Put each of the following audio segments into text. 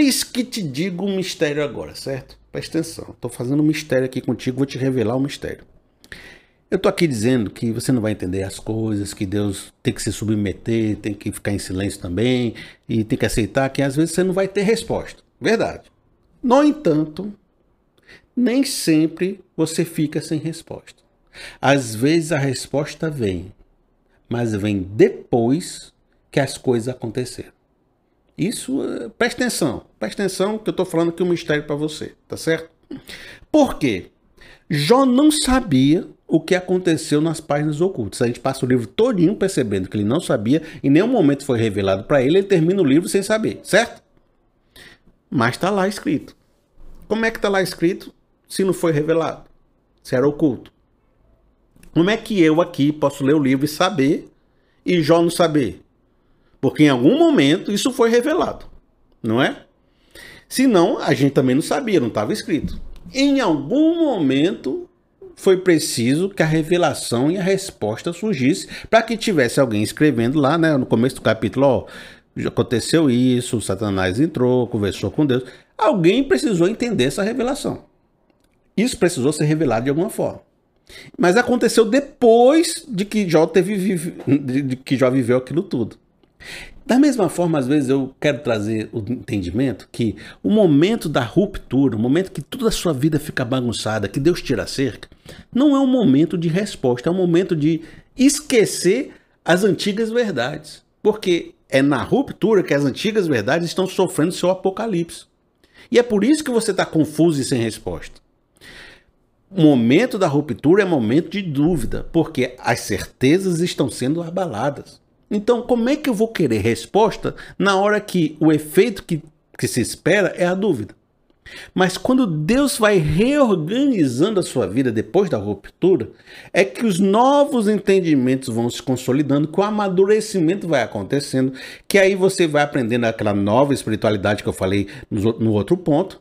Eis que te digo um mistério agora, certo? Presta atenção. Estou fazendo um mistério aqui contigo, vou te revelar um mistério. Eu estou aqui dizendo que você não vai entender as coisas, que Deus tem que se submeter, tem que ficar em silêncio também, e tem que aceitar que às vezes você não vai ter resposta. Verdade. No entanto, nem sempre você fica sem resposta. Às vezes a resposta vem, mas vem depois que as coisas aconteceram. Isso, eh, presta atenção, presta atenção que eu estou falando aqui um mistério para você, tá certo? Por quê? Jó não sabia o que aconteceu nas páginas ocultas. A gente passa o livro todinho percebendo que ele não sabia, em nenhum momento foi revelado para ele, ele termina o livro sem saber, certo? Mas está lá escrito. Como é que está lá escrito se não foi revelado? Se era oculto. Como é que eu aqui posso ler o livro e saber e Jó não saber? Porque em algum momento isso foi revelado, não é? Senão a gente também não sabia, não estava escrito. Em algum momento foi preciso que a revelação e a resposta surgisse para que tivesse alguém escrevendo lá, né, no começo do capítulo, ó, aconteceu isso, Satanás entrou, conversou com Deus. Alguém precisou entender essa revelação. Isso precisou ser revelado de alguma forma. Mas aconteceu depois de que Jó teve de que Jó viveu aquilo tudo. Da mesma forma, às vezes eu quero trazer o entendimento que o momento da ruptura, o momento que toda a sua vida fica bagunçada, que Deus tira a cerca, não é um momento de resposta, é um momento de esquecer as antigas verdades. Porque é na ruptura que as antigas verdades estão sofrendo seu apocalipse. E é por isso que você está confuso e sem resposta. O momento da ruptura é momento de dúvida, porque as certezas estão sendo abaladas. Então, como é que eu vou querer resposta na hora que o efeito que, que se espera é a dúvida? Mas quando Deus vai reorganizando a sua vida depois da ruptura, é que os novos entendimentos vão se consolidando, que o amadurecimento vai acontecendo, que aí você vai aprendendo aquela nova espiritualidade que eu falei no, no outro ponto,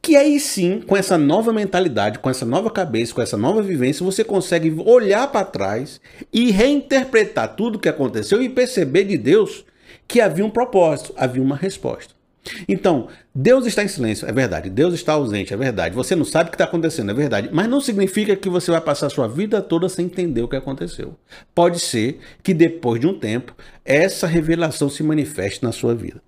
que aí sim, com essa nova mentalidade, com essa nova cabeça, com essa nova vivência, você consegue olhar para trás e reinterpretar tudo o que aconteceu e perceber de Deus que havia um propósito, havia uma resposta. Então, Deus está em silêncio, é verdade. Deus está ausente, é verdade. Você não sabe o que está acontecendo, é verdade. Mas não significa que você vai passar a sua vida toda sem entender o que aconteceu. Pode ser que depois de um tempo, essa revelação se manifeste na sua vida.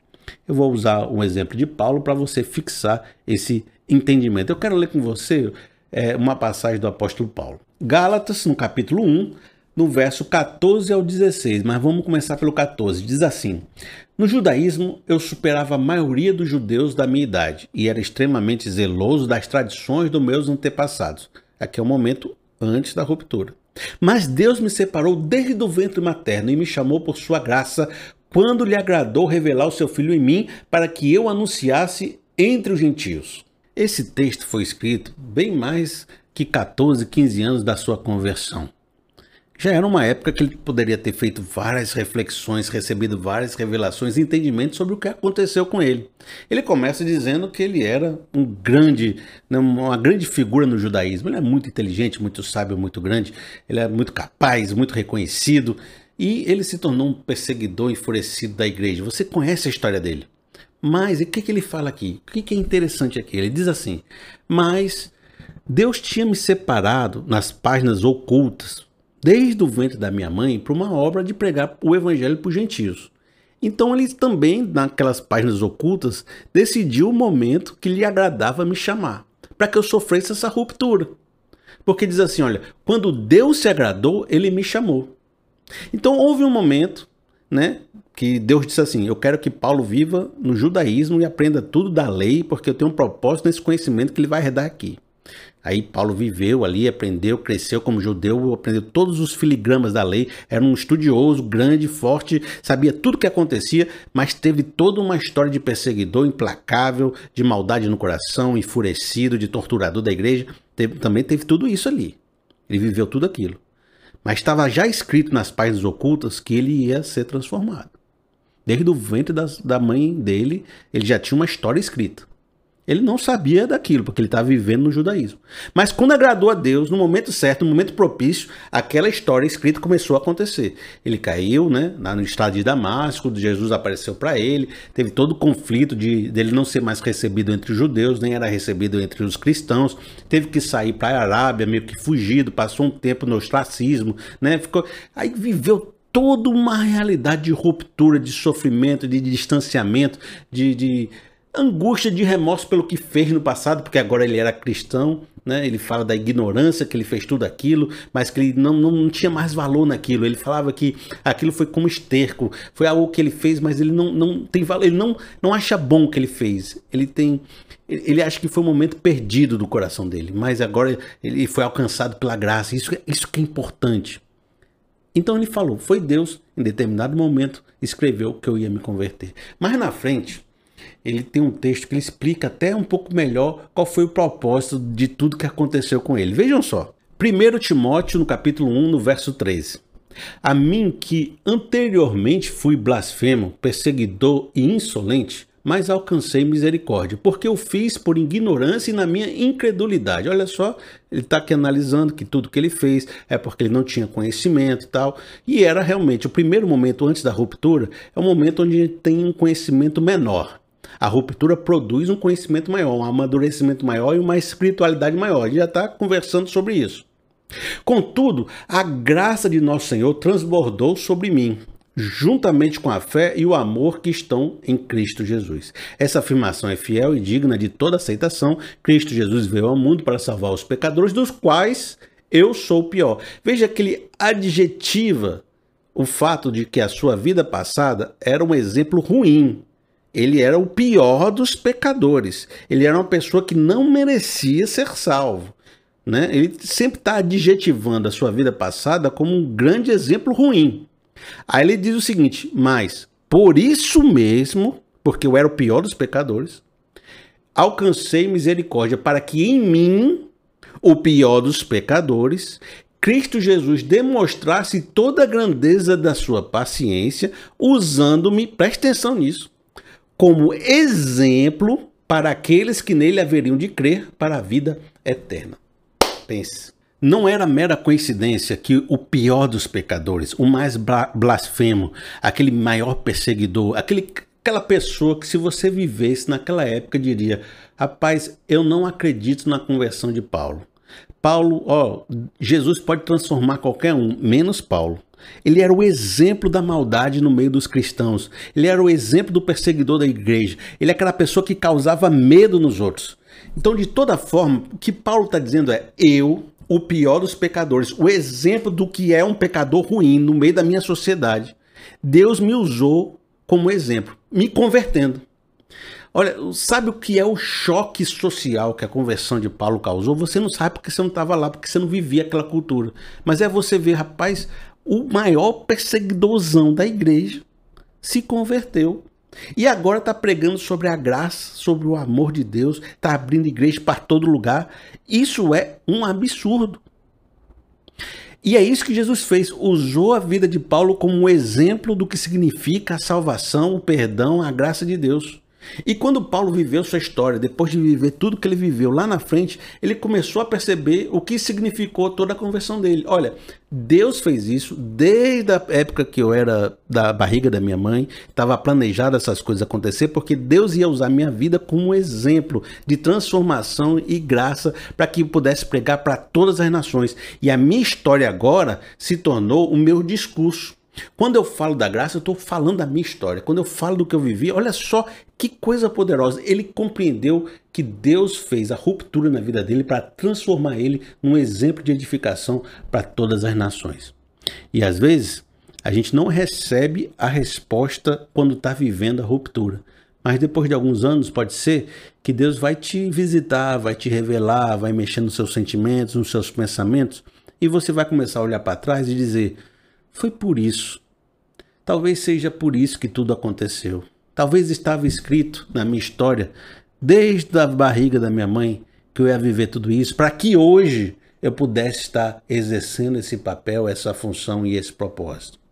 Eu vou usar um exemplo de Paulo para você fixar esse entendimento. Eu quero ler com você é, uma passagem do apóstolo Paulo. Gálatas, no capítulo 1, no verso 14 ao 16, mas vamos começar pelo 14. Diz assim: No judaísmo, eu superava a maioria dos judeus da minha idade e era extremamente zeloso das tradições dos meus antepassados. Aqui é o momento antes da ruptura. Mas Deus me separou desde o ventre materno e me chamou por sua graça quando lhe agradou revelar o seu filho em mim para que eu anunciasse entre os gentios. Esse texto foi escrito bem mais que 14, 15 anos da sua conversão. Já era uma época que ele poderia ter feito várias reflexões, recebido várias revelações e entendimentos sobre o que aconteceu com ele. Ele começa dizendo que ele era um grande, né, uma grande figura no judaísmo. Ele é muito inteligente, muito sábio, muito grande. Ele é muito capaz, muito reconhecido. E ele se tornou um perseguidor enfurecido da igreja. Você conhece a história dele. Mas o que, que ele fala aqui? O que, que é interessante aqui? Ele diz assim: Mas Deus tinha me separado nas páginas ocultas, desde o ventre da minha mãe, para uma obra de pregar o evangelho para os gentios. Então ele também, naquelas páginas ocultas, decidiu o momento que lhe agradava me chamar, para que eu sofresse essa ruptura. Porque diz assim: olha, quando Deus se agradou, ele me chamou. Então houve um momento, né, que Deus disse assim: Eu quero que Paulo viva no judaísmo e aprenda tudo da lei, porque eu tenho um propósito nesse conhecimento que ele vai herdar aqui. Aí Paulo viveu ali, aprendeu, cresceu como judeu, aprendeu todos os filigramas da lei, era um estudioso, grande, forte, sabia tudo o que acontecia, mas teve toda uma história de perseguidor implacável, de maldade no coração, enfurecido, de torturador da igreja. Teve, também teve tudo isso ali. Ele viveu tudo aquilo. Mas estava já escrito nas páginas ocultas que ele ia ser transformado. Desde o ventre das, da mãe dele, ele já tinha uma história escrita. Ele não sabia daquilo, porque ele estava vivendo no judaísmo. Mas quando agradou a Deus, no momento certo, no momento propício, aquela história escrita começou a acontecer. Ele caiu, né, no estado de Damasco, Jesus apareceu para ele, teve todo o conflito de dele não ser mais recebido entre os judeus, nem era recebido entre os cristãos, teve que sair para a Arábia, meio que fugido, passou um tempo no ostracismo, né, ficou, aí viveu toda uma realidade de ruptura, de sofrimento, de, de distanciamento, de, de angústia de remorso pelo que fez no passado, porque agora ele era cristão, né? Ele fala da ignorância que ele fez tudo aquilo, mas que ele não, não, não, tinha mais valor naquilo. Ele falava que aquilo foi como esterco, foi algo que ele fez, mas ele não, não tem valor, ele não, não acha bom o que ele fez. Ele tem ele acha que foi um momento perdido do coração dele, mas agora ele foi alcançado pela graça. Isso, isso que é importante. Então ele falou, foi Deus, em determinado momento, escreveu que eu ia me converter. Mas na frente, ele tem um texto que ele explica até um pouco melhor qual foi o propósito de tudo que aconteceu com ele. Vejam só. 1 Timóteo, no capítulo 1, no verso 13. A mim que anteriormente fui blasfemo, perseguidor e insolente, mas alcancei misericórdia, porque eu fiz por ignorância e na minha incredulidade. Olha só, ele está aqui analisando que tudo que ele fez é porque ele não tinha conhecimento e tal. E era realmente o primeiro momento antes da ruptura, é o momento onde a gente tem um conhecimento menor. A ruptura produz um conhecimento maior, um amadurecimento maior e uma espiritualidade maior. A gente já está conversando sobre isso. Contudo, a graça de nosso Senhor transbordou sobre mim, juntamente com a fé e o amor que estão em Cristo Jesus. Essa afirmação é fiel e digna de toda aceitação. Cristo Jesus veio ao mundo para salvar os pecadores, dos quais eu sou o pior. Veja que ele adjetiva o fato de que a sua vida passada era um exemplo ruim, ele era o pior dos pecadores. Ele era uma pessoa que não merecia ser salvo. Né? Ele sempre está adjetivando a sua vida passada como um grande exemplo ruim. Aí ele diz o seguinte: Mas por isso mesmo, porque eu era o pior dos pecadores, alcancei misericórdia para que em mim, o pior dos pecadores, Cristo Jesus demonstrasse toda a grandeza da sua paciência, usando-me, preste atenção nisso, como exemplo para aqueles que nele haveriam de crer para a vida eterna. Pense. Não era mera coincidência que o pior dos pecadores, o mais blasfemo, aquele maior perseguidor, aquele, aquela pessoa que, se você vivesse naquela época, diria: Rapaz, eu não acredito na conversão de Paulo. Paulo, ó, Jesus pode transformar qualquer um, menos Paulo. Ele era o exemplo da maldade no meio dos cristãos. Ele era o exemplo do perseguidor da igreja. Ele é aquela pessoa que causava medo nos outros. Então, de toda forma, o que Paulo está dizendo é: eu, o pior dos pecadores, o exemplo do que é um pecador ruim no meio da minha sociedade, Deus me usou como exemplo, me convertendo. Olha, sabe o que é o choque social que a conversão de Paulo causou? Você não sabe porque você não estava lá, porque você não vivia aquela cultura. Mas é você ver, rapaz, o maior perseguidorzão da igreja se converteu. E agora está pregando sobre a graça, sobre o amor de Deus, está abrindo igreja para todo lugar. Isso é um absurdo. E é isso que Jesus fez, usou a vida de Paulo como um exemplo do que significa a salvação, o perdão, a graça de Deus. E quando Paulo viveu sua história, depois de viver tudo que ele viveu lá na frente, ele começou a perceber o que significou toda a conversão dele. Olha, Deus fez isso desde a época que eu era da barriga da minha mãe, estava planejado essas coisas acontecer, porque Deus ia usar minha vida como exemplo de transformação e graça para que eu pudesse pregar para todas as nações. E a minha história agora se tornou o meu discurso. Quando eu falo da graça, eu estou falando da minha história. Quando eu falo do que eu vivi, olha só que coisa poderosa. Ele compreendeu que Deus fez a ruptura na vida dele para transformar ele num exemplo de edificação para todas as nações. E às vezes, a gente não recebe a resposta quando está vivendo a ruptura. Mas depois de alguns anos, pode ser que Deus vai te visitar, vai te revelar, vai mexer nos seus sentimentos, nos seus pensamentos, e você vai começar a olhar para trás e dizer: foi por isso. Talvez seja por isso que tudo aconteceu. Talvez estava escrito na minha história, desde a barriga da minha mãe, que eu ia viver tudo isso, para que hoje eu pudesse estar exercendo esse papel, essa função e esse propósito.